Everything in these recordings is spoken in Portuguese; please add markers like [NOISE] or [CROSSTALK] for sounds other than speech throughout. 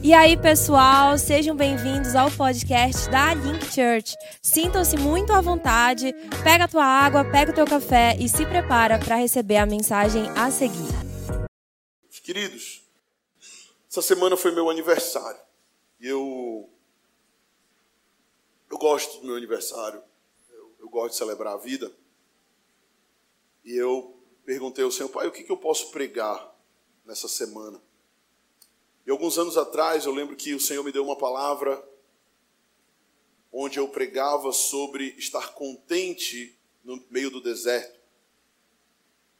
E aí, pessoal, sejam bem-vindos ao podcast da Link Church. Sintam-se muito à vontade, pega a tua água, pega o teu café e se prepara para receber a mensagem a seguir. Queridos, essa semana foi meu aniversário. E eu eu gosto do meu aniversário. Eu, eu gosto de celebrar a vida. E eu perguntei ao Senhor, pai, o que, que eu posso pregar nessa semana? E alguns anos atrás, eu lembro que o Senhor me deu uma palavra onde eu pregava sobre estar contente no meio do deserto.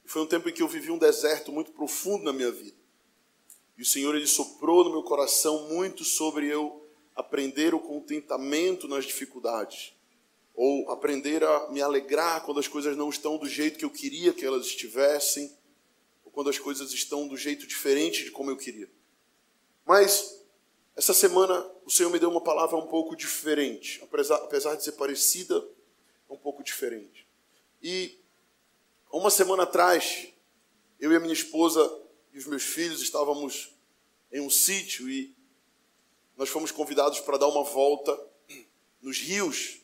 Foi um tempo em que eu vivi um deserto muito profundo na minha vida. E o Senhor ele soprou no meu coração muito sobre eu aprender o contentamento nas dificuldades, ou aprender a me alegrar quando as coisas não estão do jeito que eu queria que elas estivessem, ou quando as coisas estão do jeito diferente de como eu queria. Mas essa semana o Senhor me deu uma palavra um pouco diferente, apesar, de ser parecida, é um pouco diferente. E uma semana atrás, eu e a minha esposa e os meus filhos estávamos em um sítio e nós fomos convidados para dar uma volta nos rios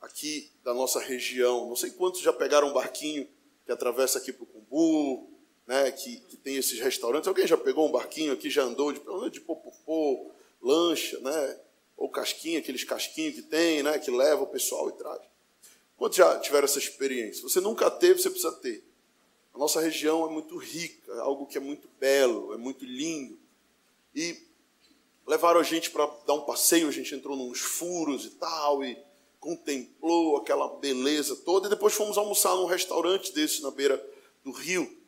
aqui da nossa região. Não sei quantos já pegaram um barquinho que atravessa aqui para o Cumbu, né, que, que, tem esses restaurantes. Alguém já pegou um barquinho aqui, já andou de, de popopô, lancha, né, ou casquinha, aqueles casquinhos que tem, né, que leva o pessoal e traz. Quantos já tiveram essa experiência? Você nunca teve, você precisa ter. A nossa região é muito rica, é algo que é muito belo, é muito lindo. E levaram a gente para dar um passeio, a gente entrou nos furos e tal, e contemplou aquela beleza toda, e depois fomos almoçar num restaurante desse na beira do rio.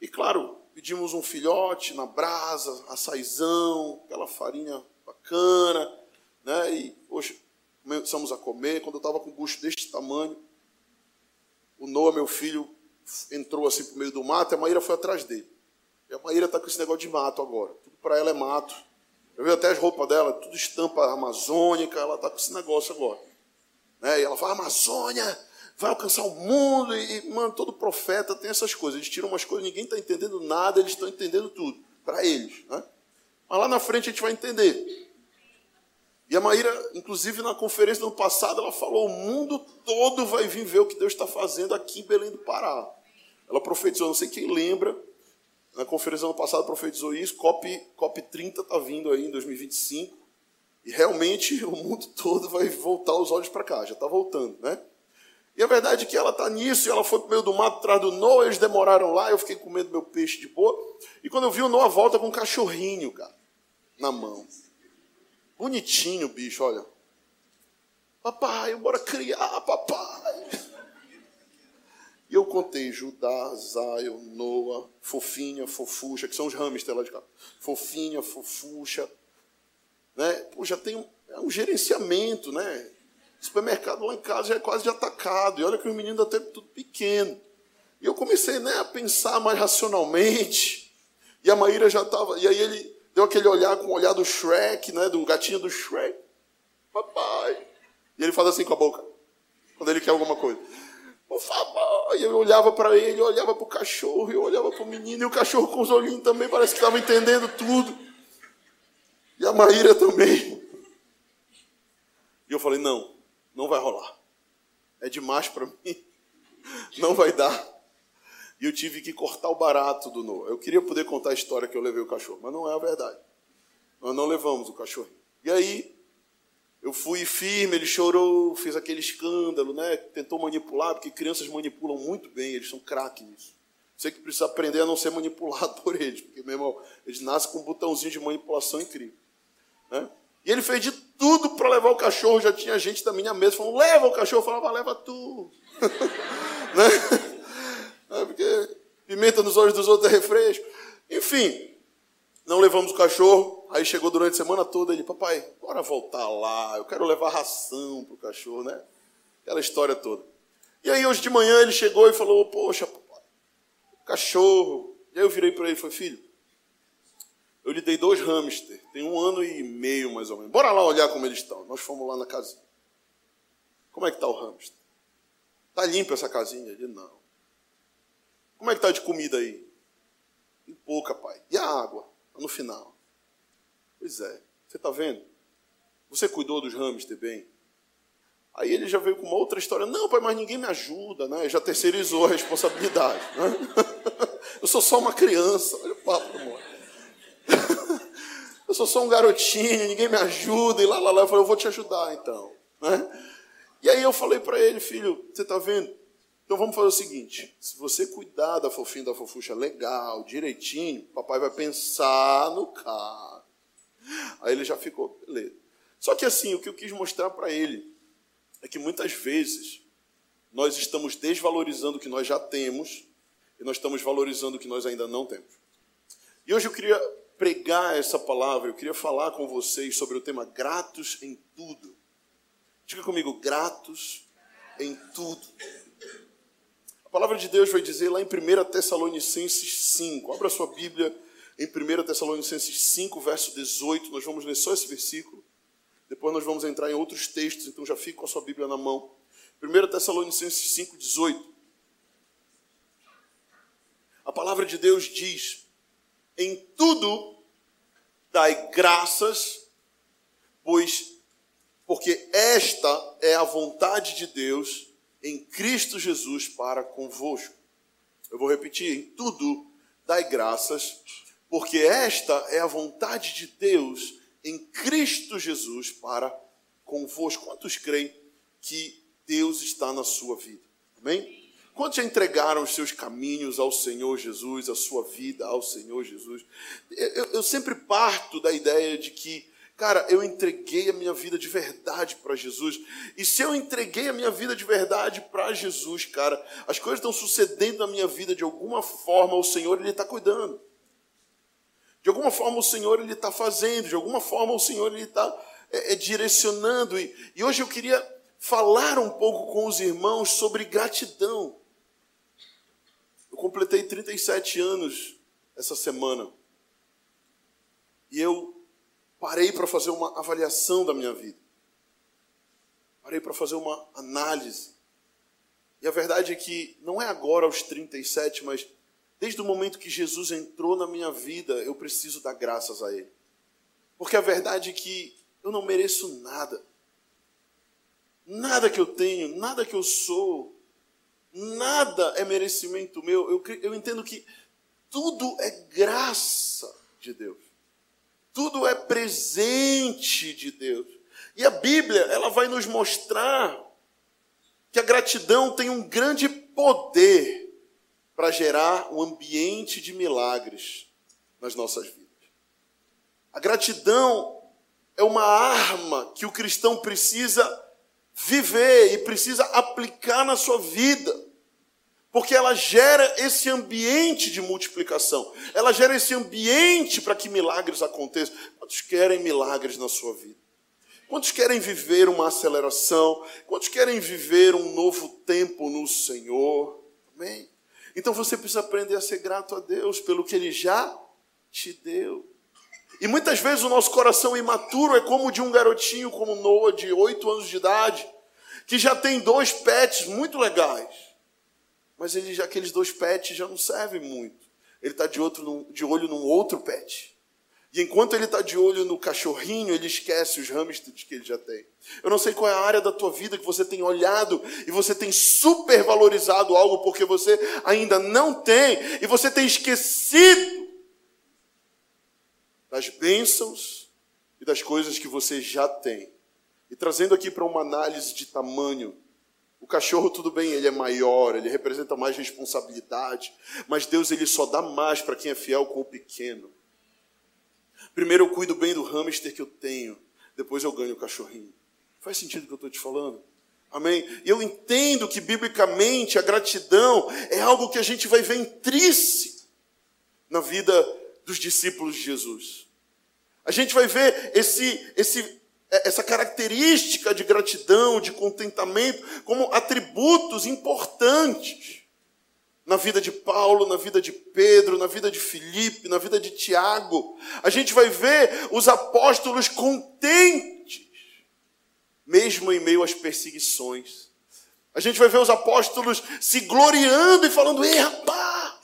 E claro, pedimos um filhote na brasa, açaizão, aquela farinha bacana, né? E, poxa, começamos a comer. Quando eu estava com gosto deste tamanho, o Noah, meu filho, entrou assim para o meio do mato e a Maíra foi atrás dele. E a Maíra está com esse negócio de mato agora. Tudo para ela é mato. Eu vi até as roupas dela, tudo estampa amazônica, ela está com esse negócio agora. Né? E ela fala, Amazônia, vai alcançar o mundo, e, mano, todo profeta tem essas coisas. Eles tiram umas coisas, ninguém está entendendo nada, eles estão entendendo tudo, para eles. Né? Mas lá na frente a gente vai entender. E a Maíra, inclusive na conferência do ano passado, ela falou: o mundo todo vai vir ver o que Deus está fazendo aqui em Belém do Pará. Ela profetizou, não sei quem lembra, na conferência do ano passado profetizou isso, COP, COP 30 está vindo aí em 2025, e realmente [LAUGHS] o mundo todo vai voltar os olhos para cá, já está voltando, né? E a verdade é que ela está nisso, e ela foi para o meio do mato atrás do Noah, eles demoraram lá, eu fiquei comendo meu peixe de boa. E quando eu vi o Noah volta com um cachorrinho, cara, na mão. Bonitinho, bicho, olha. Papai, bora criar, papai. E eu contei Judá, Zion, Noah, Fofinha, Fofuxa, que são os hamsters lá de cá. Fofinha, Fofuxa. Né? Pô, já tem um, é um gerenciamento, né? Supermercado lá em casa já é quase de atacado. E olha que o menino ainda tem tudo pequeno. E eu comecei né, a pensar mais racionalmente. E a Maíra já estava. E aí ele deu aquele olhar com o olhar do Shrek, né? Do gatinho do Shrek. Papai. E ele faz assim com a boca. Quando ele quer alguma coisa. Por favor. E eu olhava para ele, eu olhava para o cachorro, eu olhava para o menino. E o cachorro com os olhinhos também parece que estava entendendo tudo. E a Maíra também. E eu falei, não, não vai rolar. É demais para mim. Não vai dar. E eu tive que cortar o barato do Noah. Eu queria poder contar a história que eu levei o cachorro, mas não é a verdade. Nós não levamos o cachorro. E aí, eu fui firme, ele chorou, fez aquele escândalo, né? Tentou manipular, porque crianças manipulam muito bem, eles são craques nisso. Você que precisa aprender a não ser manipulado [LAUGHS] por eles, porque, meu irmão, eles nascem com um botãozinho de manipulação incrível. Né? E ele fez de tudo para levar o cachorro. Já tinha gente da minha mesa falando: leva o cachorro. Eu falava: leva tu. [LAUGHS] né? É porque pimenta nos olhos dos outros é refresco. Enfim, não levamos o cachorro. Aí chegou durante a semana toda ele: papai, bora voltar lá. Eu quero levar ração para o cachorro, né? Aquela história toda. E aí hoje de manhã ele chegou e falou: poxa, papai, cachorro. E aí eu virei para ele e falei: filho eu lhe dei dois hamsters, tem um ano e meio mais ou menos. Bora lá olhar como eles estão. Nós fomos lá na casinha. Como é que está o hamster? Está limpa essa casinha? Ele, não. Como é que está de comida aí? Tem pouca, pai. E a água? No final. Pois é, você está vendo? Você cuidou dos hamster bem? Aí ele já veio com uma outra história. Não, pai, mas ninguém me ajuda, né? Já terceirizou a responsabilidade. Né? [LAUGHS] Eu sou só uma criança. Olha o papo, amor. Sou só um garotinho, ninguém me ajuda. E lá, lá, lá. Eu falei, eu vou te ajudar então. Né? E aí eu falei para ele, filho, você está vendo? Então vamos fazer o seguinte: se você cuidar da fofinha da fofucha legal, direitinho, papai vai pensar no carro. Aí ele já ficou, beleza. Só que assim, o que eu quis mostrar para ele é que muitas vezes nós estamos desvalorizando o que nós já temos e nós estamos valorizando o que nós ainda não temos. E hoje eu queria pregar essa palavra, eu queria falar com vocês sobre o tema gratos em tudo. Diga comigo, gratos em tudo. A palavra de Deus vai dizer lá em 1 Tessalonicenses 5. Abra sua Bíblia em 1 Tessalonicenses 5, verso 18. Nós vamos ler só esse versículo. Depois nós vamos entrar em outros textos, então já fique com a sua Bíblia na mão. 1 Tessalonicenses 5, 18. A palavra de Deus diz: Em tudo dai graças, pois porque esta é a vontade de Deus em Cristo Jesus para convosco. Eu vou repetir: em tudo dai graças, porque esta é a vontade de Deus em Cristo Jesus para convosco. Quantos creem que Deus está na sua vida? Amém? Quantos já entregaram os seus caminhos ao Senhor Jesus, a sua vida ao Senhor Jesus? Eu, eu sempre parto da ideia de que Cara, eu entreguei a minha vida de verdade para Jesus. E se eu entreguei a minha vida de verdade para Jesus, cara, as coisas estão sucedendo na minha vida de alguma forma, o Senhor ele está cuidando. De alguma forma o Senhor ele está fazendo, de alguma forma o Senhor ele está é, é, direcionando. E, e hoje eu queria falar um pouco com os irmãos sobre gratidão. Completei 37 anos essa semana. E eu parei para fazer uma avaliação da minha vida. Parei para fazer uma análise. E a verdade é que não é agora aos 37, mas desde o momento que Jesus entrou na minha vida, eu preciso dar graças a Ele. Porque a verdade é que eu não mereço nada. Nada que eu tenho, nada que eu sou, nada é merecimento meu. Eu, eu entendo que tudo é graça de Deus. Tudo é presente de Deus. E a Bíblia, ela vai nos mostrar que a gratidão tem um grande poder para gerar um ambiente de milagres nas nossas vidas. A gratidão é uma arma que o cristão precisa viver e precisa aplicar na sua vida. Porque ela gera esse ambiente de multiplicação. Ela gera esse ambiente para que milagres aconteçam. Quantos querem milagres na sua vida? Quantos querem viver uma aceleração? Quantos querem viver um novo tempo no Senhor? Amém? Então você precisa aprender a ser grato a Deus pelo que Ele já te deu. E muitas vezes o nosso coração imaturo é como o de um garotinho como Noah, de oito anos de idade, que já tem dois pets muito legais mas ele, já, aqueles dois pets já não servem muito. Ele está de, de olho num outro pet. E enquanto ele está de olho no cachorrinho, ele esquece os hamsters que ele já tem. Eu não sei qual é a área da tua vida que você tem olhado e você tem supervalorizado algo porque você ainda não tem e você tem esquecido das bênçãos e das coisas que você já tem. E trazendo aqui para uma análise de tamanho, o cachorro, tudo bem, ele é maior, ele representa mais responsabilidade, mas Deus ele só dá mais para quem é fiel com o pequeno. Primeiro eu cuido bem do hamster que eu tenho, depois eu ganho o cachorrinho. Faz sentido o que eu estou te falando? Amém? E eu entendo que, biblicamente, a gratidão é algo que a gente vai ver intrínseco na vida dos discípulos de Jesus. A gente vai ver esse, esse essa característica de gratidão, de contentamento, como atributos importantes na vida de Paulo, na vida de Pedro, na vida de Filipe, na vida de Tiago. A gente vai ver os apóstolos contentes, mesmo em meio às perseguições. A gente vai ver os apóstolos se gloriando e falando: Ei, rapaz,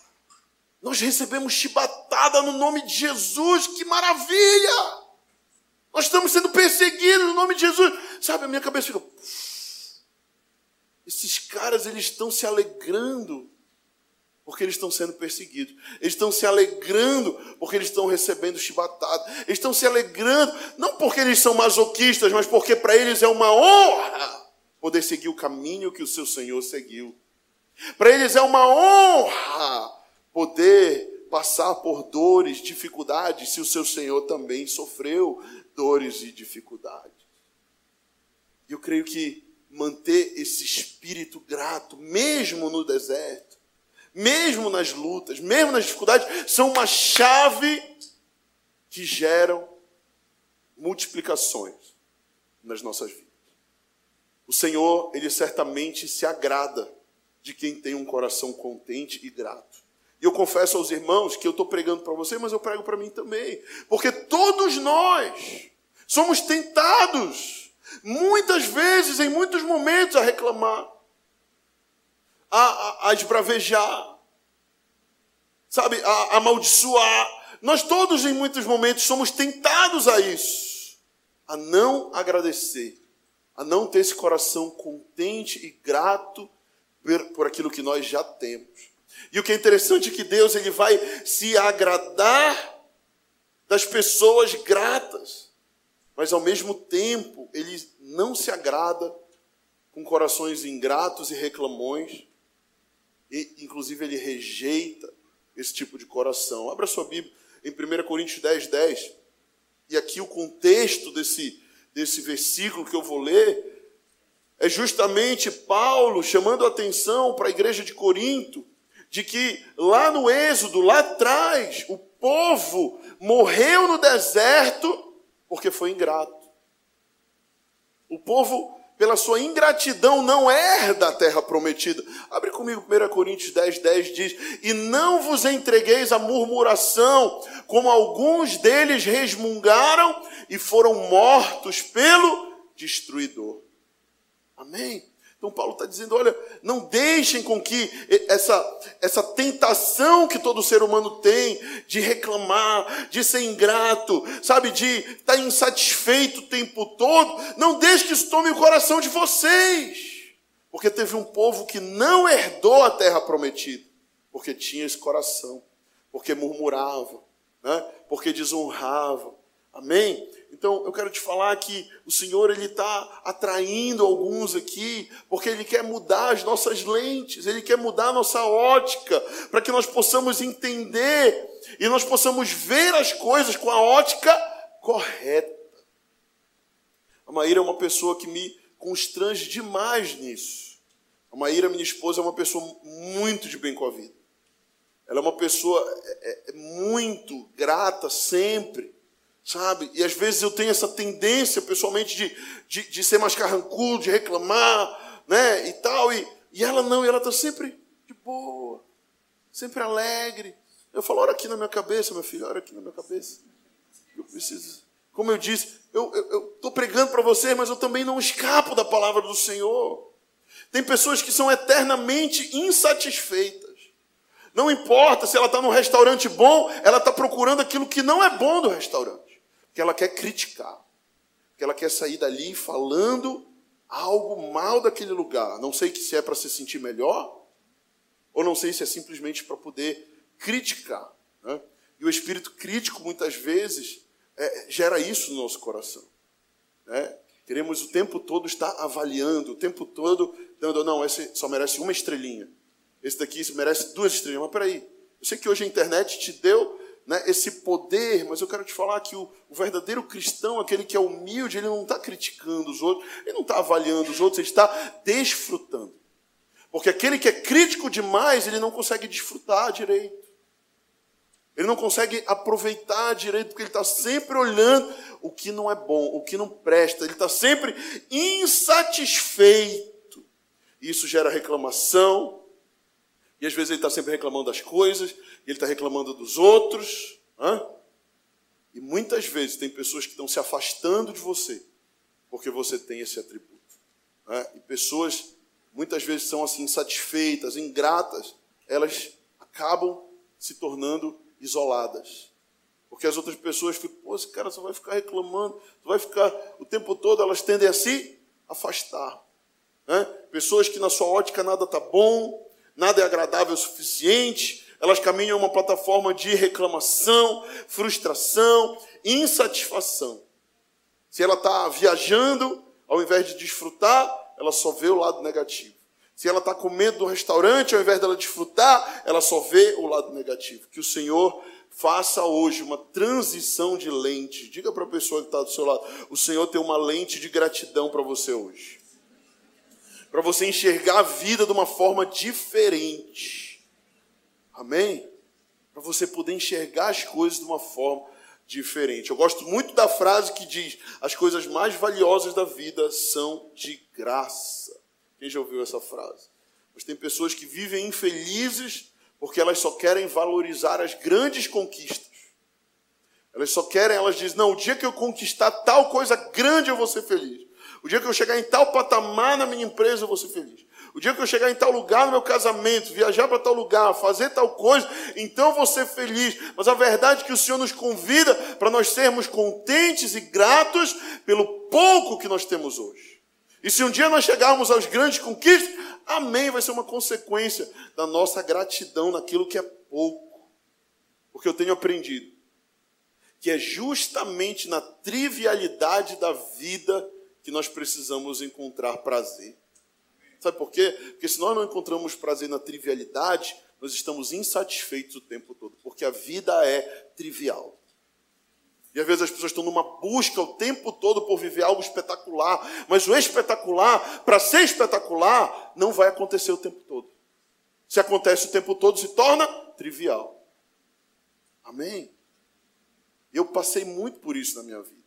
nós recebemos chibatada no nome de Jesus, que maravilha! Nós estamos sendo perseguidos no nome de Jesus. Sabe, a minha cabeça fica. Esses caras, eles estão se alegrando porque eles estão sendo perseguidos. Eles estão se alegrando porque eles estão recebendo chibatada. Eles estão se alegrando, não porque eles são masoquistas, mas porque para eles é uma honra poder seguir o caminho que o seu Senhor seguiu. Para eles é uma honra poder passar por dores, dificuldades, se o seu Senhor também sofreu dores e dificuldades. E eu creio que manter esse espírito grato, mesmo no deserto, mesmo nas lutas, mesmo nas dificuldades, são uma chave que geram multiplicações nas nossas vidas. O Senhor, Ele certamente se agrada de quem tem um coração contente e grato. E eu confesso aos irmãos que eu estou pregando para você, mas eu prego para mim também. Porque todos nós somos tentados, muitas vezes, em muitos momentos, a reclamar a, a, a esbravejar, sabe, a, a amaldiçoar. Nós todos, em muitos momentos, somos tentados a isso, a não agradecer, a não ter esse coração contente e grato por, por aquilo que nós já temos. E o que é interessante é que Deus ele vai se agradar das pessoas gratas, mas ao mesmo tempo ele não se agrada com corações ingratos e reclamões, e, inclusive, ele rejeita esse tipo de coração. Abra sua Bíblia em 1 Coríntios 10, 10. E aqui o contexto desse, desse versículo que eu vou ler é justamente Paulo chamando a atenção para a igreja de Corinto de que lá no Êxodo, lá atrás, o povo morreu no deserto porque foi ingrato. O povo pela sua ingratidão, não herda a terra prometida. Abre comigo 1 Coríntios 10, 10 diz: E não vos entregueis à murmuração, como alguns deles resmungaram e foram mortos pelo destruidor. Amém? Então Paulo está dizendo: olha, não deixem com que essa, essa tentação que todo ser humano tem de reclamar, de ser ingrato, sabe, de estar tá insatisfeito o tempo todo, não deixe que isso tome o coração de vocês. Porque teve um povo que não herdou a terra prometida, porque tinha esse coração, porque murmurava, né? porque desonrava. Amém? Então, eu quero te falar que o Senhor ele está atraindo alguns aqui, porque Ele quer mudar as nossas lentes, Ele quer mudar a nossa ótica, para que nós possamos entender e nós possamos ver as coisas com a ótica correta. A Maíra é uma pessoa que me constrange demais nisso. A Maíra, minha esposa, é uma pessoa muito de bem com a vida. Ela é uma pessoa é, é, muito grata sempre sabe? E às vezes eu tenho essa tendência, pessoalmente, de, de, de ser mais carrancudo, de reclamar, né? E tal. E, e ela não, e ela está sempre de boa, sempre alegre. Eu falo, ora aqui na minha cabeça, meu filho, ora aqui na minha cabeça. Eu preciso. Como eu disse, eu estou pregando para você, mas eu também não escapo da palavra do Senhor. Tem pessoas que são eternamente insatisfeitas. Não importa se ela está num restaurante bom, ela está procurando aquilo que não é bom do restaurante que ela quer criticar, que ela quer sair dali falando algo mal daquele lugar. Não sei se é para se sentir melhor, ou não sei se é simplesmente para poder criticar. Né? E o espírito crítico, muitas vezes, é, gera isso no nosso coração. Né? Queremos o tempo todo estar avaliando, o tempo todo dando, não, esse só merece uma estrelinha. Esse daqui merece duas estrelinhas. Mas peraí, eu sei que hoje a internet te deu né, esse poder, mas eu quero te falar que o, o verdadeiro cristão, aquele que é humilde, ele não está criticando os outros, ele não está avaliando os outros, ele está desfrutando. Porque aquele que é crítico demais, ele não consegue desfrutar direito. Ele não consegue aproveitar direito, porque ele está sempre olhando o que não é bom, o que não presta, ele está sempre insatisfeito. Isso gera reclamação, e às vezes ele está sempre reclamando das coisas, ele está reclamando dos outros. E muitas vezes tem pessoas que estão se afastando de você, porque você tem esse atributo. E pessoas, muitas vezes, são assim, insatisfeitas, ingratas, elas acabam se tornando isoladas. Porque as outras pessoas ficam, pô, esse cara só vai ficar reclamando, só vai ficar o tempo todo, elas tendem a se afastar. Pessoas que na sua ótica nada está bom, nada é agradável o suficiente, elas caminham uma plataforma de reclamação, frustração, insatisfação. Se ela está viajando, ao invés de desfrutar, ela só vê o lado negativo. Se ela está comendo no restaurante, ao invés dela desfrutar, ela só vê o lado negativo. Que o Senhor faça hoje uma transição de lente. Diga para a pessoa que está do seu lado: o Senhor tem uma lente de gratidão para você hoje. Para você enxergar a vida de uma forma diferente. Amém? Para você poder enxergar as coisas de uma forma diferente. Eu gosto muito da frase que diz: as coisas mais valiosas da vida são de graça. Quem já ouviu essa frase? Mas tem pessoas que vivem infelizes porque elas só querem valorizar as grandes conquistas. Elas só querem, elas dizem: não, o dia que eu conquistar tal coisa grande eu vou ser feliz. O dia que eu chegar em tal patamar na minha empresa eu vou ser feliz. O dia que eu chegar em tal lugar no meu casamento, viajar para tal lugar, fazer tal coisa, então eu vou ser feliz. Mas a verdade é que o Senhor nos convida para nós sermos contentes e gratos pelo pouco que nós temos hoje. E se um dia nós chegarmos aos grandes conquistas, amém, vai ser uma consequência da nossa gratidão naquilo que é pouco. Porque eu tenho aprendido que é justamente na trivialidade da vida que nós precisamos encontrar prazer. Sabe por quê? Porque se nós não encontramos prazer na trivialidade, nós estamos insatisfeitos o tempo todo, porque a vida é trivial. E às vezes as pessoas estão numa busca o tempo todo por viver algo espetacular, mas o espetacular, para ser espetacular, não vai acontecer o tempo todo. Se acontece o tempo todo, se torna trivial. Amém? Eu passei muito por isso na minha vida.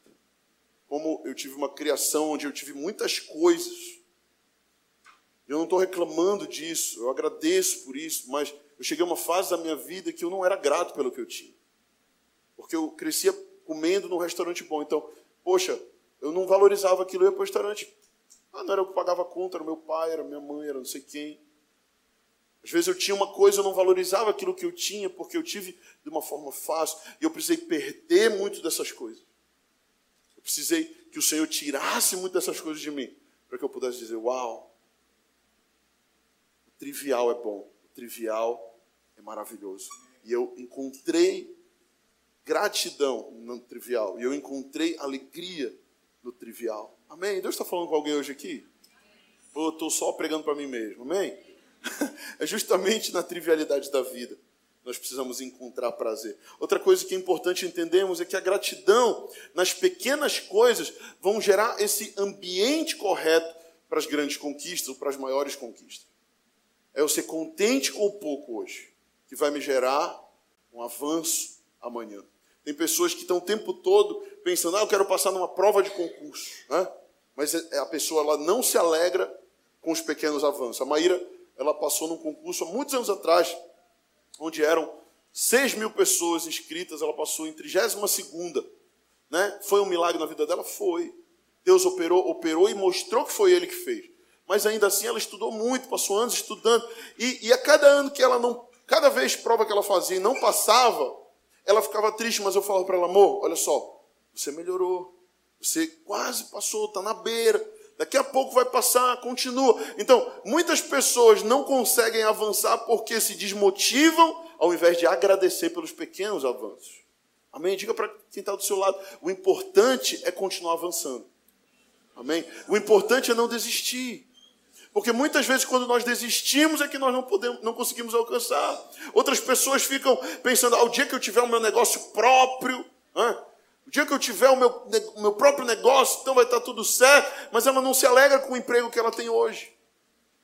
Como eu tive uma criação onde eu tive muitas coisas, eu não estou reclamando disso, eu agradeço por isso, mas eu cheguei a uma fase da minha vida que eu não era grato pelo que eu tinha. Porque eu crescia comendo num restaurante bom. Então, poxa, eu não valorizava aquilo, eu ia para o restaurante. Ah, não era eu que pagava a conta, era meu pai, era minha mãe, era não sei quem. Às vezes eu tinha uma coisa, eu não valorizava aquilo que eu tinha, porque eu tive de uma forma fácil, e eu precisei perder muito dessas coisas. Precisei que o Senhor tirasse muito dessas coisas de mim, para que eu pudesse dizer: Uau, trivial é bom, o trivial é maravilhoso. E eu encontrei gratidão no trivial, e eu encontrei alegria no trivial. Amém? Deus está falando com alguém hoje aqui? Ou eu estou só pregando para mim mesmo? Amém? [LAUGHS] é justamente na trivialidade da vida nós precisamos encontrar prazer. Outra coisa que é importante entendermos é que a gratidão nas pequenas coisas vão gerar esse ambiente correto para as grandes conquistas ou para as maiores conquistas. É eu ser contente com o pouco hoje, que vai me gerar um avanço amanhã. Tem pessoas que estão o tempo todo pensando, ah, eu quero passar numa prova de concurso. Né? Mas é, a pessoa ela não se alegra com os pequenos avanços. A Maíra ela passou num concurso há muitos anos atrás, onde eram 6 mil pessoas inscritas, ela passou em 32 segunda. Né? Foi um milagre na vida dela? Foi. Deus operou, operou e mostrou que foi Ele que fez mas ainda assim ela estudou muito, passou anos estudando, e, e a cada ano que ela não, cada vez prova que ela fazia e não passava, ela ficava triste, mas eu falava para ela, amor, olha só, você melhorou, você quase passou, está na beira, daqui a pouco vai passar, continua. Então, muitas pessoas não conseguem avançar porque se desmotivam ao invés de agradecer pelos pequenos avanços. Amém? Diga para quem está do seu lado: o importante é continuar avançando. Amém? O importante é não desistir. Porque muitas vezes, quando nós desistimos, é que nós não, podemos, não conseguimos alcançar. Outras pessoas ficam pensando: ao ah, dia que eu tiver o meu negócio próprio, o dia que eu tiver o meu, o meu próprio negócio, então vai estar tudo certo. Mas ela não se alegra com o emprego que ela tem hoje.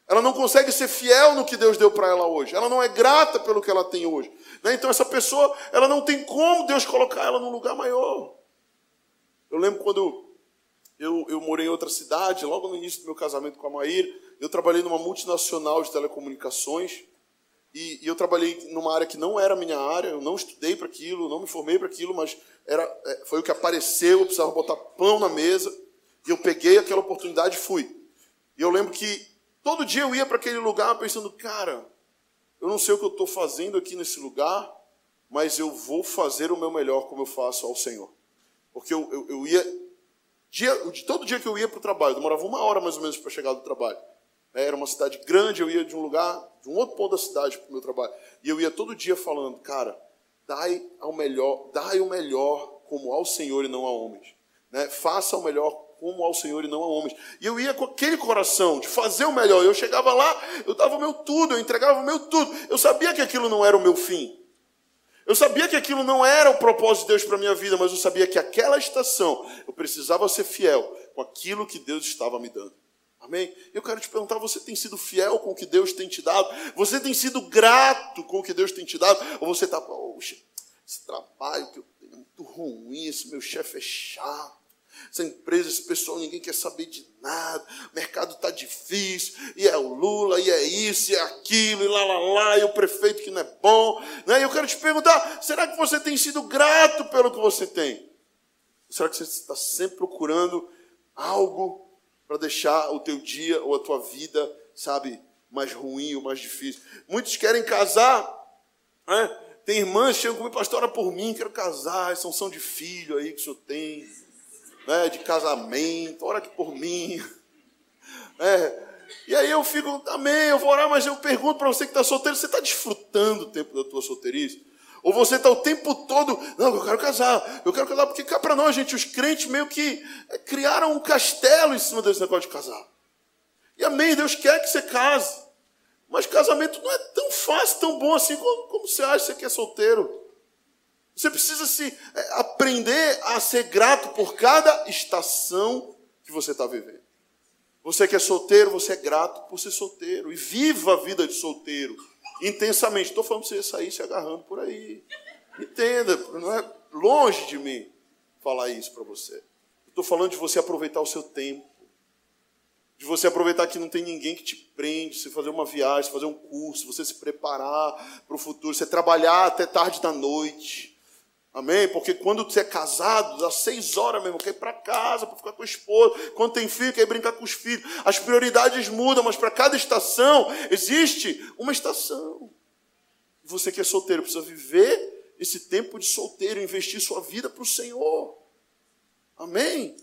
Ela não consegue ser fiel no que Deus deu para ela hoje. Ela não é grata pelo que ela tem hoje. Né? Então, essa pessoa, ela não tem como Deus colocar ela num lugar maior. Eu lembro quando eu, eu morei em outra cidade, logo no início do meu casamento com a Maíra eu trabalhei numa multinacional de telecomunicações e, e eu trabalhei numa área que não era minha área, eu não estudei para aquilo, não me formei para aquilo, mas era, é, foi o que apareceu, eu precisava botar pão na mesa e eu peguei aquela oportunidade e fui. E eu lembro que todo dia eu ia para aquele lugar pensando, cara, eu não sei o que eu estou fazendo aqui nesse lugar, mas eu vou fazer o meu melhor como eu faço ao Senhor. Porque eu, eu, eu ia, dia, todo dia que eu ia para o trabalho, demorava uma hora mais ou menos para chegar do trabalho. Era uma cidade grande, eu ia de um lugar, de um outro ponto da cidade para o meu trabalho. E eu ia todo dia falando, cara, dai ao melhor, dai o melhor como ao Senhor e não a homens. Né? Faça o melhor como ao Senhor e não a homens. E eu ia com aquele coração de fazer o melhor. Eu chegava lá, eu dava o meu tudo, eu entregava o meu tudo. Eu sabia que aquilo não era o meu fim. Eu sabia que aquilo não era o propósito de Deus para a minha vida, mas eu sabia que aquela estação eu precisava ser fiel com aquilo que Deus estava me dando. Amém? Eu quero te perguntar: você tem sido fiel com o que Deus tem te dado? Você tem sido grato com o que Deus tem te dado? Ou você está, poxa, esse trabalho que eu tenho é muito ruim, esse meu chefe é chato essa empresa, esse pessoal, ninguém quer saber de nada, o mercado está difícil, e é o Lula, e é isso, e é aquilo, e lá, lá, lá, e o prefeito que não é bom. Né? E eu quero te perguntar: será que você tem sido grato pelo que você tem? Será que você está sempre procurando algo para deixar o teu dia ou a tua vida, sabe, mais ruim ou mais difícil? Muitos querem casar, né? Tem irmãs que chegam comigo, pastor, ora por mim, quero casar, essa unção de filho aí que o senhor tem né, de casamento, ora aqui por mim. [LAUGHS] É, e aí eu fico, amém, eu vou orar, mas eu pergunto para você que está solteiro, você está desfrutando o tempo da tua solteirice? Ou você está o tempo todo, não, eu quero casar, eu quero casar, porque cá para nós, gente, os crentes meio que é, criaram um castelo em cima desse negócio de casar. E amém, Deus quer que você case. Mas casamento não é tão fácil, tão bom assim como, como você acha que é solteiro. Você precisa se é, aprender a ser grato por cada estação que você está vivendo. Você que é solteiro, você é grato por ser solteiro. E viva a vida de solteiro intensamente. Estou falando para você sair se agarrando por aí. Entenda, não é longe de mim falar isso para você. Estou falando de você aproveitar o seu tempo. De você aproveitar que não tem ninguém que te prende, você fazer uma viagem, fazer um curso, você se preparar para o futuro, você trabalhar até tarde da noite Amém? Porque quando você é casado, às seis horas mesmo, quer ir para casa para ficar com a esposa. Quando tem filho, quer ir brincar com os filhos. As prioridades mudam, mas para cada estação existe uma estação. Você que é solteiro precisa viver esse tempo de solteiro, investir sua vida para o Senhor. Amém?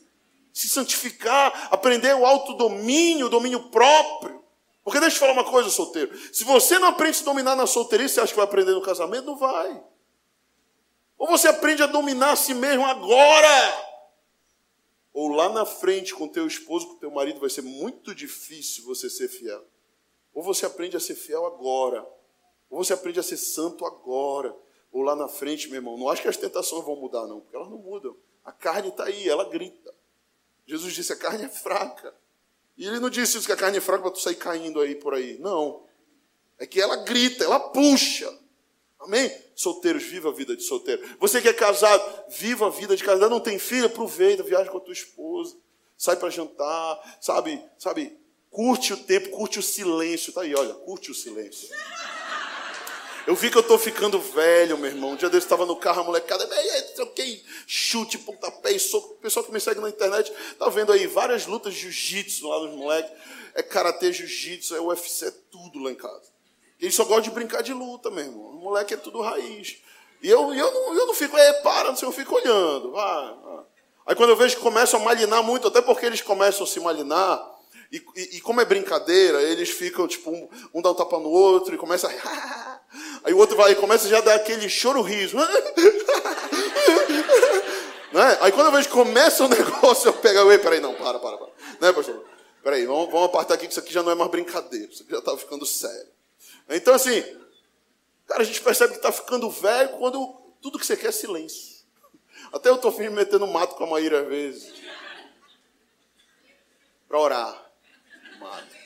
Se santificar, aprender o autodomínio, o domínio próprio. Porque deixa eu falar uma coisa, solteiro. Se você não aprende a se dominar na solteirice, você acha que vai aprender no casamento? Não vai. Ou você aprende a dominar a si mesmo agora. Ou lá na frente com teu esposo, com teu marido, vai ser muito difícil você ser fiel. Ou você aprende a ser fiel agora. Ou você aprende a ser santo agora. Ou lá na frente, meu irmão. Não acho que as tentações vão mudar, não, porque elas não mudam. A carne está aí, ela grita. Jesus disse: a carne é fraca. E ele não disse isso que a carne é fraca para tu sair caindo aí por aí. Não. É que ela grita, ela puxa. Amém? Solteiros, viva a vida de solteiro. Você que é casado, viva a vida de casado. Não tem filho, aproveita, viaja com a tua esposa. Sai para jantar, sabe? Sabe? Curte o tempo, curte o silêncio. Tá aí, olha, curte o silêncio. Eu vi que eu estou ficando velho, meu irmão. Um dia desse estava no carro, a molecada, troquei chute, pontapé e soco. O pessoal que me segue na internet tá vendo aí várias lutas de jiu-jitsu lá dos moleques. É karatê, jiu-jitsu, é UFC, é tudo lá em casa. Eles só gostam de brincar de luta, meu irmão. O moleque é tudo raiz. E eu, eu, não, eu não fico, é, para, não sei, eu fico olhando. Vai, vai. Aí quando eu vejo que começam a malinar muito, até porque eles começam a se malinar, e, e, e como é brincadeira, eles ficam, tipo, um, um dá um tapa no outro e começa a. [LAUGHS] Aí o outro vai e começa já a dar aquele choro riso. [LAUGHS] né? Aí quando eu vejo que começa o [LAUGHS] negócio, eu pego, ei, peraí, não, para, para, para. Né, pastor? Peraí, vamos, vamos apartar aqui que isso aqui já não é mais brincadeira, isso aqui já está ficando sério. Então, assim, cara, a gente percebe que está ficando velho quando tudo que você quer é silêncio. Até eu estou me metendo mato com a Maíra às vezes. Para orar. Mato. [LAUGHS]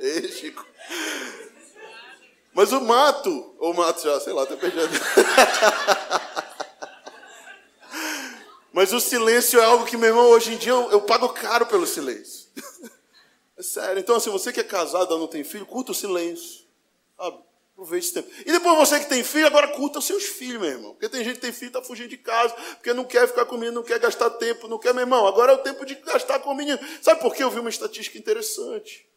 Ei, Chico. Mas o mato, ou mato já, sei lá, até perdido. [LAUGHS] Mas o silêncio é algo que, meu irmão, hoje em dia eu, eu pago caro pelo silêncio. [LAUGHS] É sério. Então, assim, você que é casado, não tem filho, curta o silêncio. Sabe? Aproveite esse tempo. E depois você que tem filho, agora curta os seus filhos, meu irmão. Porque tem gente que tem filho e está fugindo de casa, porque não quer ficar com o menino, não quer gastar tempo, não quer, meu irmão. Agora é o tempo de gastar com o menino. Sabe por quê? Eu vi uma estatística interessante.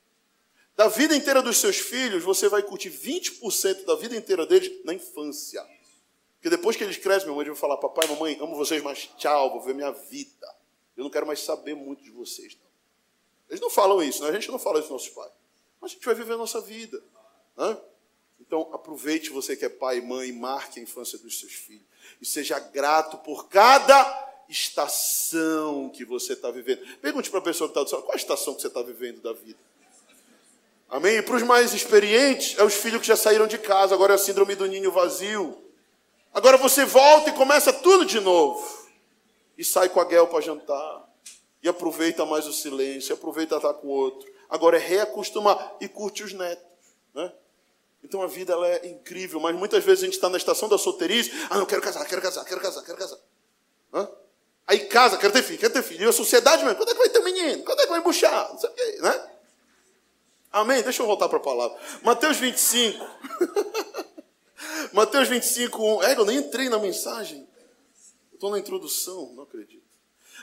Da vida inteira dos seus filhos, você vai curtir 20% da vida inteira deles na infância. Porque depois que eles crescem, meu mãe vai falar: Papai, mamãe, amo vocês, mas tchau, vou ver minha vida. Eu não quero mais saber muito de vocês. Eles não falam isso, né? a gente não fala isso dos nossos pais. Mas a gente vai viver a nossa vida. Né? Então, aproveite você que é pai e mãe, marque a infância dos seus filhos. E seja grato por cada estação que você está vivendo. Pergunte para a pessoa que está do céu, qual a estação que você está vivendo da vida? Amém? E para os mais experientes, é os filhos que já saíram de casa, agora é a síndrome do ninho vazio. Agora você volta e começa tudo de novo. E sai com a Guel para jantar. E aproveita mais o silêncio, aproveita estar com o outro. Agora é reacostumar e curte os netos. Né? Então a vida ela é incrível, mas muitas vezes a gente está na estação da solteirice. Ah, não quero casar, quero casar, quero casar, quero casar. Hã? Aí casa, quero ter filho, quero ter filho. E a sociedade mesmo, quando é que vai ter um menino? Quando é que vai embuchar? Não sei o quê, né? Amém? Deixa eu voltar para a palavra. Mateus 25. [LAUGHS] Mateus 25, 1. É, eu nem entrei na mensagem. Estou na introdução, não acredito.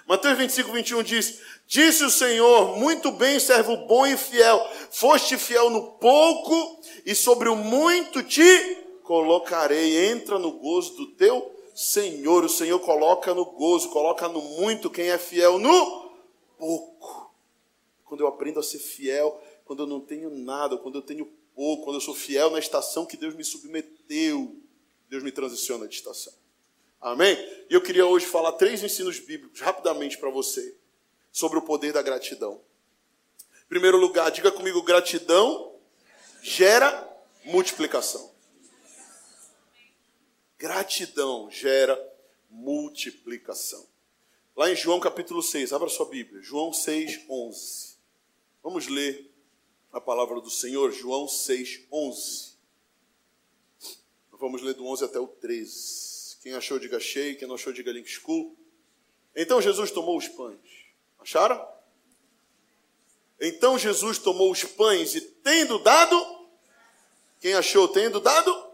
Mateus 25, 21 diz: Disse o Senhor, muito bem, servo bom e fiel. Foste fiel no pouco, e sobre o muito te colocarei. Entra no gozo do teu Senhor. O Senhor coloca no gozo, coloca no muito quem é fiel no pouco. Quando eu aprendo a ser fiel, quando eu não tenho nada, quando eu tenho pouco, quando eu sou fiel na estação que Deus me submeteu, Deus me transiciona de estação. Amém? E eu queria hoje falar três ensinos bíblicos rapidamente para você sobre o poder da gratidão. Em primeiro lugar, diga comigo: gratidão gera multiplicação. Gratidão gera multiplicação. Lá em João capítulo 6, abra sua Bíblia, João 6, 11. Vamos ler a palavra do Senhor, João 6, 11. Vamos ler do 11 até o 13. Quem achou, diga cheio, quem não achou, diga link school. Então Jesus tomou os pães. Acharam? Então Jesus tomou os pães e, tendo dado, quem achou, tendo dado?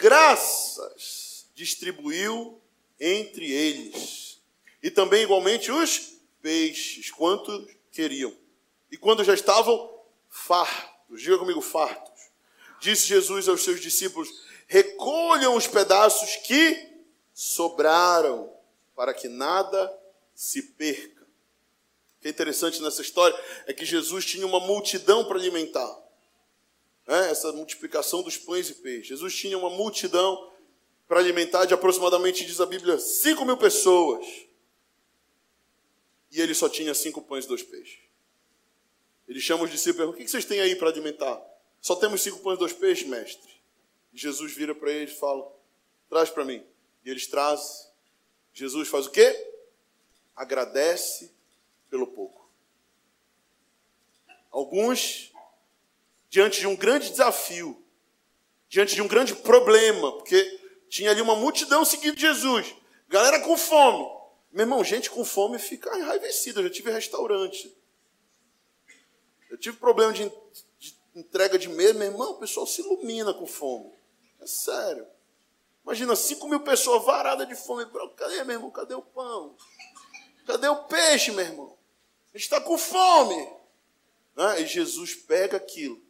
graças distribuiu entre eles. E também igualmente os peixes, quanto queriam. E quando já estavam fartos, diga comigo, fartos, disse Jesus aos seus discípulos: recolham os pedaços que sobraram, para que nada se perca. O que é interessante nessa história é que Jesus tinha uma multidão para alimentar né, essa multiplicação dos pães e peixes. Jesus tinha uma multidão para alimentar de aproximadamente, diz a Bíblia, 5 mil pessoas. E ele só tinha cinco pães e dois peixes. Ele chama os discípulos e pergunta: O que vocês têm aí para alimentar? Só temos cinco pães e dois peixes, mestre. Jesus vira para eles e fala: Traz para mim. E eles trazem. Jesus faz o quê? Agradece pelo pouco. Alguns diante de um grande desafio, diante de um grande problema, porque tinha ali uma multidão seguindo Jesus, galera com fome. Meu irmão, gente com fome fica enraivecida. Eu já tive restaurante. Eu tive problema de, entrega de mesa. Meu irmão, o pessoal se ilumina com fome. É sério. Imagina, 5 mil pessoas varadas de fome. Cadê, meu irmão? Cadê o pão? Cadê o peixe, meu irmão? A gente está com fome. Né? E Jesus pega aquilo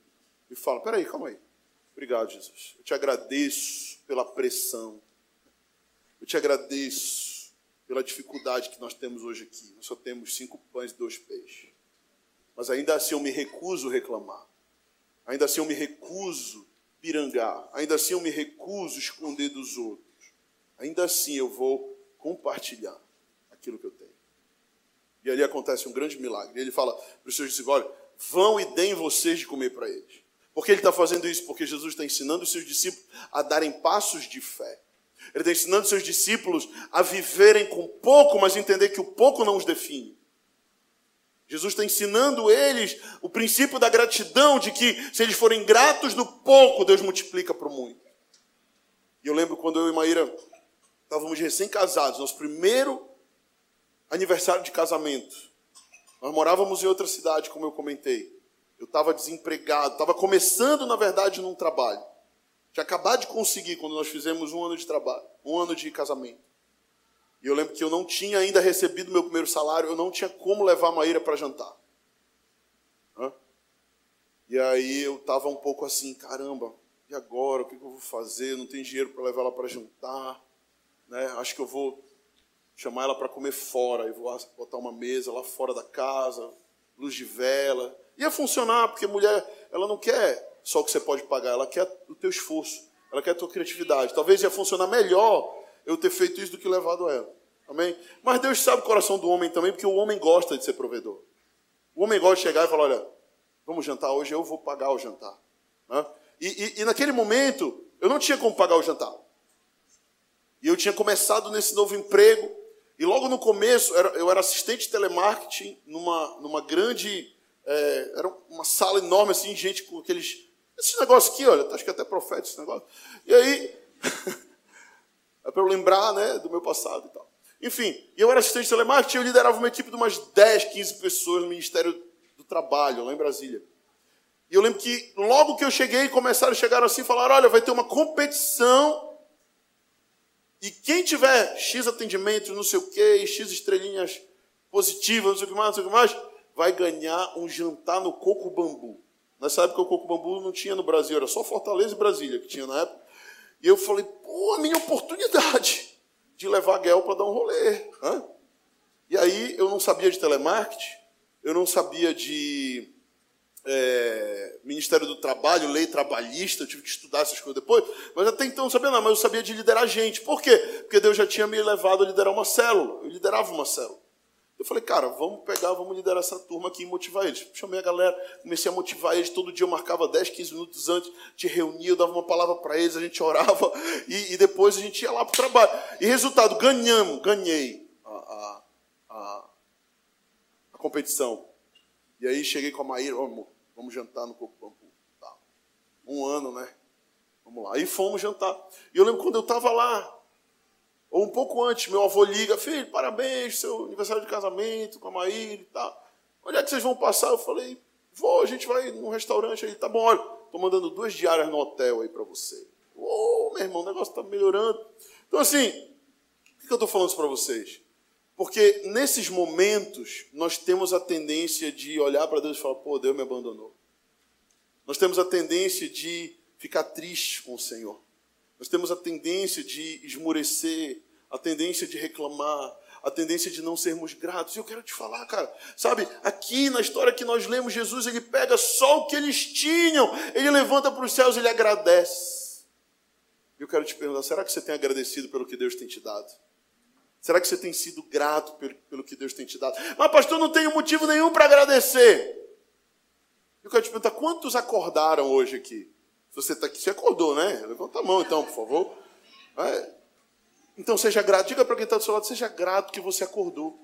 e fala: peraí, calma aí. Obrigado, Jesus. Eu te agradeço pela pressão. Eu te agradeço pela dificuldade que nós temos hoje aqui. Nós só temos cinco pães e dois peixes. Mas ainda assim eu me recuso reclamar. Ainda assim eu me recuso pirangar. Ainda assim eu me recuso esconder dos outros. Ainda assim eu vou compartilhar aquilo que eu tenho. E ali acontece um grande milagre. Ele fala para os seus discípulos: olha, vão e deem vocês de comer para eles. Por que ele está fazendo isso? Porque Jesus está ensinando os seus discípulos a darem passos de fé. Ele está ensinando os seus discípulos a viverem com pouco, mas entender que o pouco não os define. Jesus está ensinando eles o princípio da gratidão, de que se eles forem gratos no pouco, Deus multiplica para o muito. E eu lembro quando eu e Maíra estávamos recém-casados, nosso primeiro aniversário de casamento. Nós morávamos em outra cidade, como eu comentei. Eu estava desempregado, estava começando, na verdade, num trabalho. Tinha acabado de conseguir quando nós fizemos um ano de trabalho, um ano de casamento. E eu lembro que eu não tinha ainda recebido meu primeiro salário, eu não tinha como levar a Maíra para jantar. E aí eu estava um pouco assim, caramba, e agora? O que, eu vou fazer? Não tenho dinheiro para levar ela para jantar. Né? Acho que eu vou chamar ela para comer fora. E vou botar uma mesa lá fora da casa, luz de vela. Ia funcionar, porque mulher, ela não quer só o que você pode pagar, ela quer o teu esforço, ela quer a tua criatividade. Talvez ia funcionar melhor eu ter feito isso do que levado ela. Amém? Mas Deus sabe o coração do homem também, porque o homem gosta de ser provedor. O homem gosta de chegar e falar: olha, vamos jantar hoje, eu vou pagar o jantar. Né? E, e, e naquele momento, eu não tinha como pagar o jantar. E eu tinha começado nesse novo emprego. E logo no começo, eu era assistente de telemarketing numa, numa grande. É, era uma sala enorme, assim, gente com aqueles. Esse negócio aqui, olha, acho que até profeta esse negócio. E aí. [LAUGHS] é para eu lembrar, né, do meu passado e tal. Enfim, eu era assistente de telemarketing, eu liderava uma equipe de umas 10, 15 pessoas no Ministério do Trabalho, lá em Brasília. E eu lembro que logo que eu cheguei, começaram a chegar assim e falaram: olha, vai ter uma competição. E quem tiver X atendimento, não sei o quê, X estrelinhas positivas, não sei o que mais, não sei o que mais, vai ganhar um jantar no Coco Bambu. Nessa época o Coco Bambu não tinha no Brasil, era só Fortaleza e Brasília que tinha na época. E eu falei, pô, a minha oportunidade de levar a Guel para dar um rolê. Hã? E aí eu não sabia de telemarketing, eu não sabia de é, Ministério do Trabalho, lei trabalhista, eu tive que estudar essas coisas depois, mas até então não sabia nada, mas eu sabia de liderar gente. Por quê? Porque Deus já tinha me levado a liderar uma célula, eu liderava uma célula. Eu falei, cara, vamos pegar, vamos liderar essa turma aqui e motivar eles. Chamei a galera, comecei a motivar eles. Todo dia eu marcava 10, 15 minutos antes, te reunia, eu dava uma palavra para eles, a gente orava [LAUGHS] e, e, depois a gente ia lá para o trabalho. E resultado, ganhamos, ganhei a, a, a, a competição. E aí cheguei com a Maíra, oh, amor, vamos jantar no Coco Bambu. Tá. Um ano, né? Vamos lá. Aí fomos jantar. E eu lembro quando eu estava lá, ou um pouco antes, meu avô liga, filho, parabéns, seu aniversário de casamento com a Maíra e tal. Onde é que vocês vão passar? Eu falei, vou, a gente vai num restaurante aí. Tá bom, olha, estou mandando duas diárias no hotel aí para você. Ô, meu irmão, o negócio está melhorando. Então, assim, por que eu estou falando isso para vocês? Porque nesses momentos nós temos a tendência de olhar para Deus e falar: pô, Deus me abandonou. Nós temos a tendência de ficar triste com o Senhor. Nós temos a tendência de esmurecer, a tendência de reclamar, a tendência de não sermos gratos. E eu quero te falar, cara, sabe, aqui na história que nós lemos, Jesus ele pega só o que eles tinham, ele levanta para os céus e ele agradece. Eu quero te perguntar: será que você tem agradecido pelo que Deus tem te dado? Será que você tem sido grato pelo, pelo que Deus tem te dado? Mas, pastor, não tenho motivo nenhum para agradecer. Eu quero te perguntar: quantos acordaram hoje aqui? Você está aqui, você acordou, né? Levanta a mão, então, por favor. É. Então, seja grato. Diga para quem está do seu lado: seja grato que você acordou.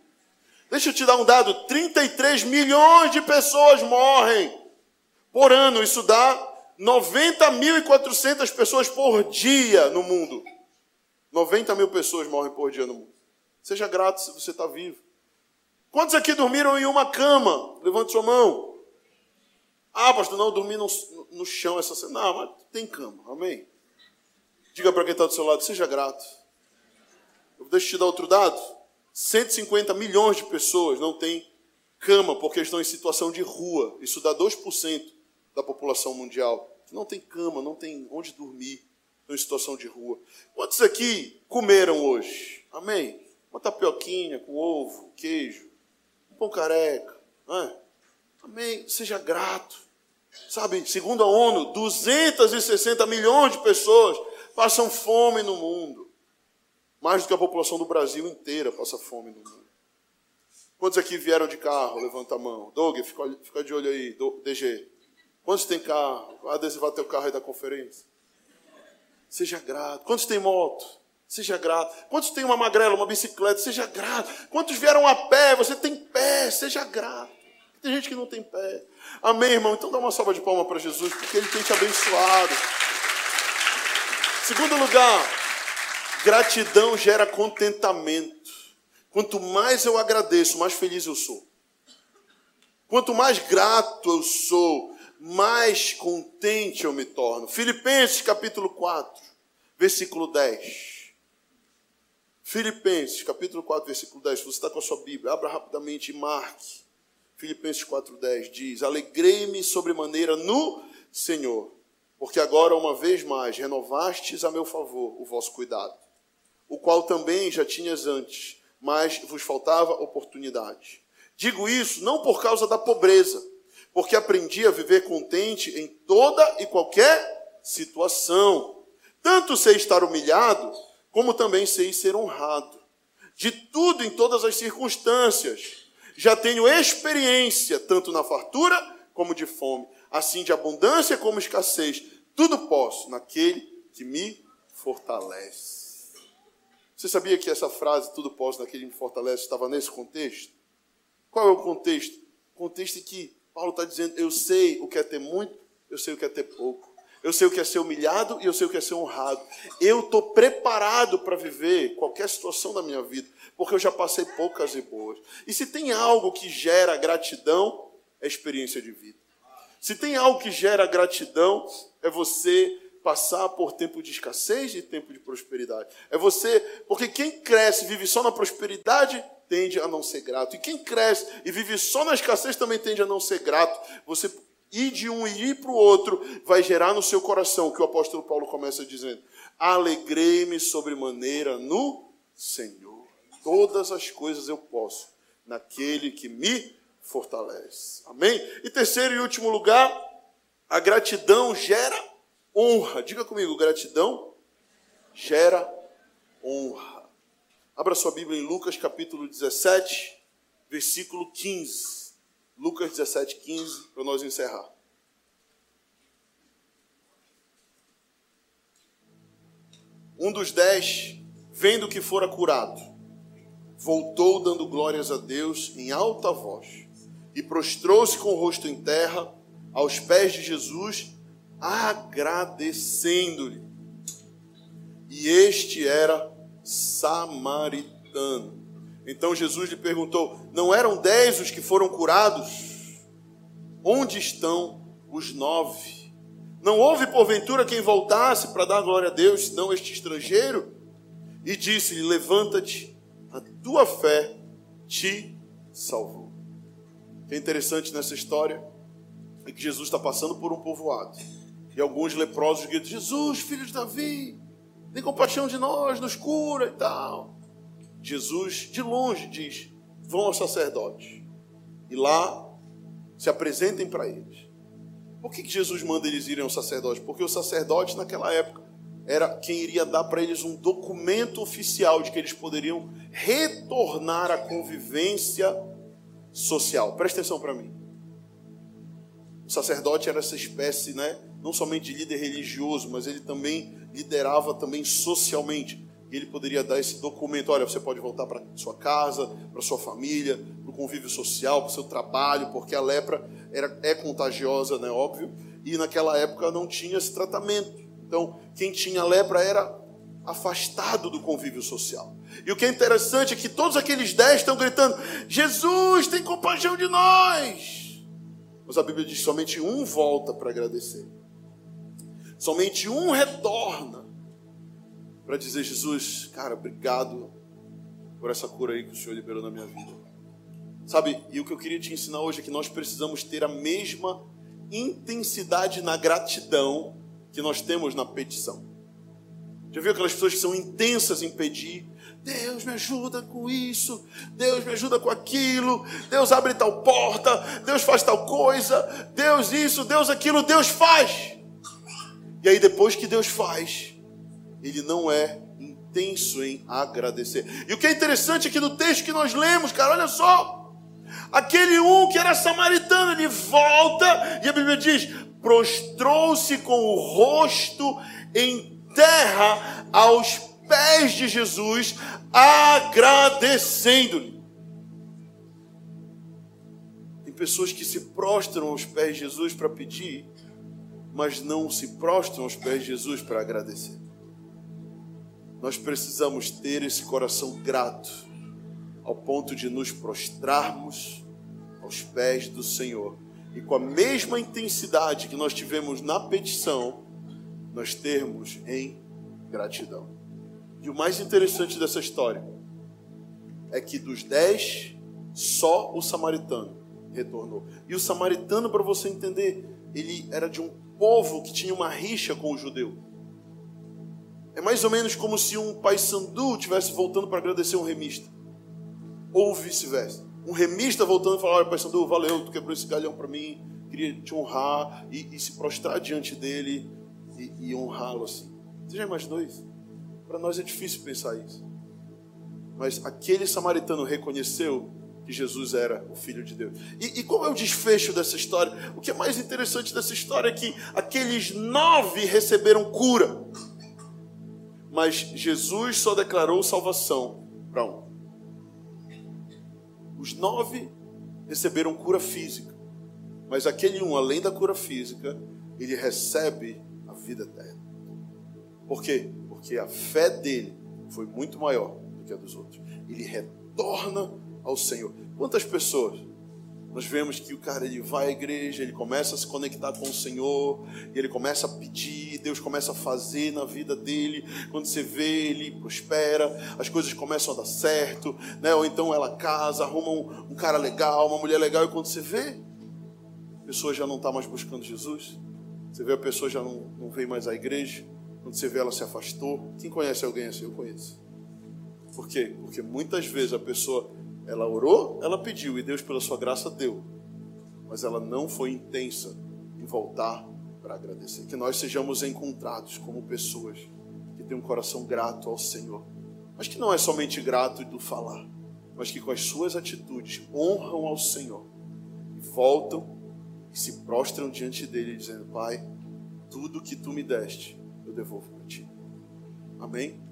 Deixa eu te dar um dado: 33 milhões de pessoas morrem por ano. Isso dá 90.400 pessoas por dia no mundo. 90 mil pessoas morrem por dia no mundo. Seja grato se você está vivo. Quantos aqui dormiram em uma cama? Levante sua mão. Ah, pastor, não, dormi no, no chão essa semana. Não, mas tem cama, amém? Diga para quem está do seu lado, seja grato. Eu te dar outro dado. 150 milhões de pessoas não têm cama porque estão em situação de rua. Isso dá 2% da população mundial. Não tem cama, não tem onde dormir, estão em situação de rua. Quantos aqui comeram hoje? Amém? uma tapioquinha com ovo, queijo, um pão careca. É? Amém? Seja grato. Sabe, segundo a ONU, 260 milhões de pessoas passam fome no mundo. Mais do que a população do Brasil inteira passa fome no mundo. Quantos aqui vieram de carro? Levanta a mão. Doug, fica, fica de olho aí. DG. Quantos tem carro? Vai adesivar teu carro aí da conferência. Seja grato. Quantos tem moto? Seja grato. Quantos tem uma magrela, uma bicicleta? Seja grato. Quantos vieram a pé? Você tem pé? Seja grato. Tem gente que não tem pé. Amém, irmão? Então dá uma salva de palmas para Jesus, porque Ele tem te abençoado. Segundo lugar, gratidão gera contentamento. Quanto mais eu agradeço, mais feliz eu sou. Quanto mais grato eu sou, mais contente eu me torno. Filipenses capítulo 4, versículo 10. Filipenses, capítulo 4, versículo 10. Você está com a sua Bíblia, abra rapidamente e marque. Filipenses 4,10 diz: Alegrei-me sobremaneira no Senhor, porque agora, uma vez mais, renovastes a meu favor o vosso cuidado, o qual também já tinhas antes, mas vos faltava oportunidade. Digo isso não por causa da pobreza, porque aprendi a viver contente em toda e qualquer situação. Tanto sei estar humilhado, como também sei ser honrado. De tudo em todas as circunstâncias. Já tenho experiência, tanto na fartura como de fome, assim de abundância como escassez. Tudo posso naquele que me fortalece. Você sabia que essa frase, tudo posso naquele que me fortalece, estava nesse contexto? Qual é o contexto? O contexto é que Paulo está dizendo: eu sei o que é ter muito, eu sei o que é ter pouco. Eu sei o que é ser humilhado e eu sei o que é ser honrado. Eu estou preparado para viver qualquer situação da minha vida, porque eu já passei poucas e boas. E se tem algo que gera gratidão, é experiência de vida. Se tem algo que gera gratidão, é você passar por tempo de escassez e tempo de prosperidade. É você, porque quem cresce e vive só na prosperidade tende a não ser grato. E quem cresce e vive só na escassez também tende a não ser grato. Você ir de um e ir para o outro vai gerar no seu coração, que o apóstolo Paulo começa dizendo: Alegrei-me sobremaneira no Senhor. Todas as coisas eu posso naquele que me fortalece. Amém? E terceiro e último lugar, a gratidão gera honra. Diga comigo, gratidão gera honra. Abra sua Bíblia em Lucas capítulo 17, versículo 15. Lucas 17, 15, para nós encerrar. Um dos dez, vendo que fora curado, voltou dando glórias a Deus em alta voz e prostrou-se com o rosto em terra aos pés de Jesus, agradecendo-lhe. E este era samaritano. Então Jesus lhe perguntou: Não eram dez os que foram curados? Onde estão os nove? Não houve porventura quem voltasse para dar glória a Deus, senão este estrangeiro? E disse-lhe: Levanta-te, a tua fé te salvou. O que é interessante nessa história é que Jesus está passando por um povoado. E alguns leprosos gritam: Jesus, filho de Davi, tem compaixão de nós, nos cura e tal. Jesus, de longe, diz: vão aos sacerdotes. E lá se apresentem para eles. Por que Jesus manda eles irem ao sacerdote? Porque o sacerdote, naquela época, era quem iria dar para eles um documento oficial de que eles poderiam retornar à convivência social. Presta atenção para mim. O sacerdote era essa espécie, né, não somente de líder religioso, mas ele também liderava também socialmente. Ele poderia dar esse documento, olha, você pode voltar para sua casa, para sua família, para o convívio social, para o seu trabalho, porque a lepra era, é contagiosa, né, óbvio, e naquela época não tinha esse tratamento. Então, quem tinha lepra era afastado do convívio social. E o que é interessante é que todos aqueles dez estão gritando: Jesus, tem compaixão de nós. Mas a Bíblia diz: somente um volta para agradecer. Somente um retorna para dizer: Jesus, cara, obrigado por essa cura aí que o Senhor liberou na minha vida. Sabe, e o que eu queria te ensinar hoje é que nós precisamos ter a mesma intensidade na gratidão que nós temos na petição. Já viu aquelas pessoas que são intensas em pedir? Deus me ajuda com isso, Deus me ajuda com aquilo, Deus abre tal porta, Deus faz tal coisa, Deus isso, Deus aquilo, Deus faz. E aí depois que Deus faz, ele não é intenso em agradecer. E o que é interessante aqui no texto que nós lemos, cara, olha só. Aquele um que era samaritano, ele volta e a Bíblia diz: prostrou-se com o rosto em terra aos pés de Jesus, agradecendo-lhe. Tem pessoas que se prostram aos pés de Jesus para pedir, mas não se prostram aos pés de Jesus para agradecer. Nós precisamos ter esse coração grato, ao ponto de nos prostrarmos aos pés do Senhor. E com a mesma intensidade que nós tivemos na petição, nós termos em gratidão. E o mais interessante dessa história é que dos dez, só o samaritano retornou. E o samaritano, para você entender, ele era de um povo que tinha uma rixa com o judeu. É mais ou menos como se um pai sandu estivesse voltando para agradecer um remista. Ou vice-versa. Um remista voltando e falar, olha, pai sandu, valeu, tu quebrou esse galhão para mim, queria te honrar e, e, se prostrar diante dele e, e honrá-lo assim. Você já imaginou isso? Para nós é difícil pensar isso. Mas aquele samaritano reconheceu que Jesus era o Filho de Deus. E, e qual é o desfecho dessa história? O que é mais interessante dessa história é que aqueles nove receberam cura. Mas Jesus só declarou salvação para um. Os nove receberam cura física. Mas aquele um, além da cura física, ele recebe a vida eterna. Por quê? Porque a fé dele foi muito maior do que a dos outros. Ele retorna ao Senhor. Quantas pessoas nós vemos que o cara ele vai à igreja, ele começa a se conectar com o Senhor, e ele começa a pedir, Deus começa a fazer na vida dele. Quando você vê, ele prospera, as coisas começam a dar certo, né? ou então ela casa, arruma um, um cara legal, uma mulher legal, e quando você vê, a pessoa já não está mais buscando Jesus. Você vê a pessoa já não, não veio mais à igreja. Quando você vê ela se afastou. Quem conhece alguém assim? Eu conheço. Por quê? Porque muitas vezes a pessoa ela orou, ela pediu e Deus, pela sua graça, deu. Mas ela não foi intensa em voltar para agradecer. Que nós sejamos encontrados como pessoas que têm um coração grato ao Senhor. Mas que não é somente grato do falar, mas que com as suas atitudes honram ao Senhor e voltam e se prostram diante dele, dizendo: Pai, tudo que tu me deste, eu devolvo para ti. Amém?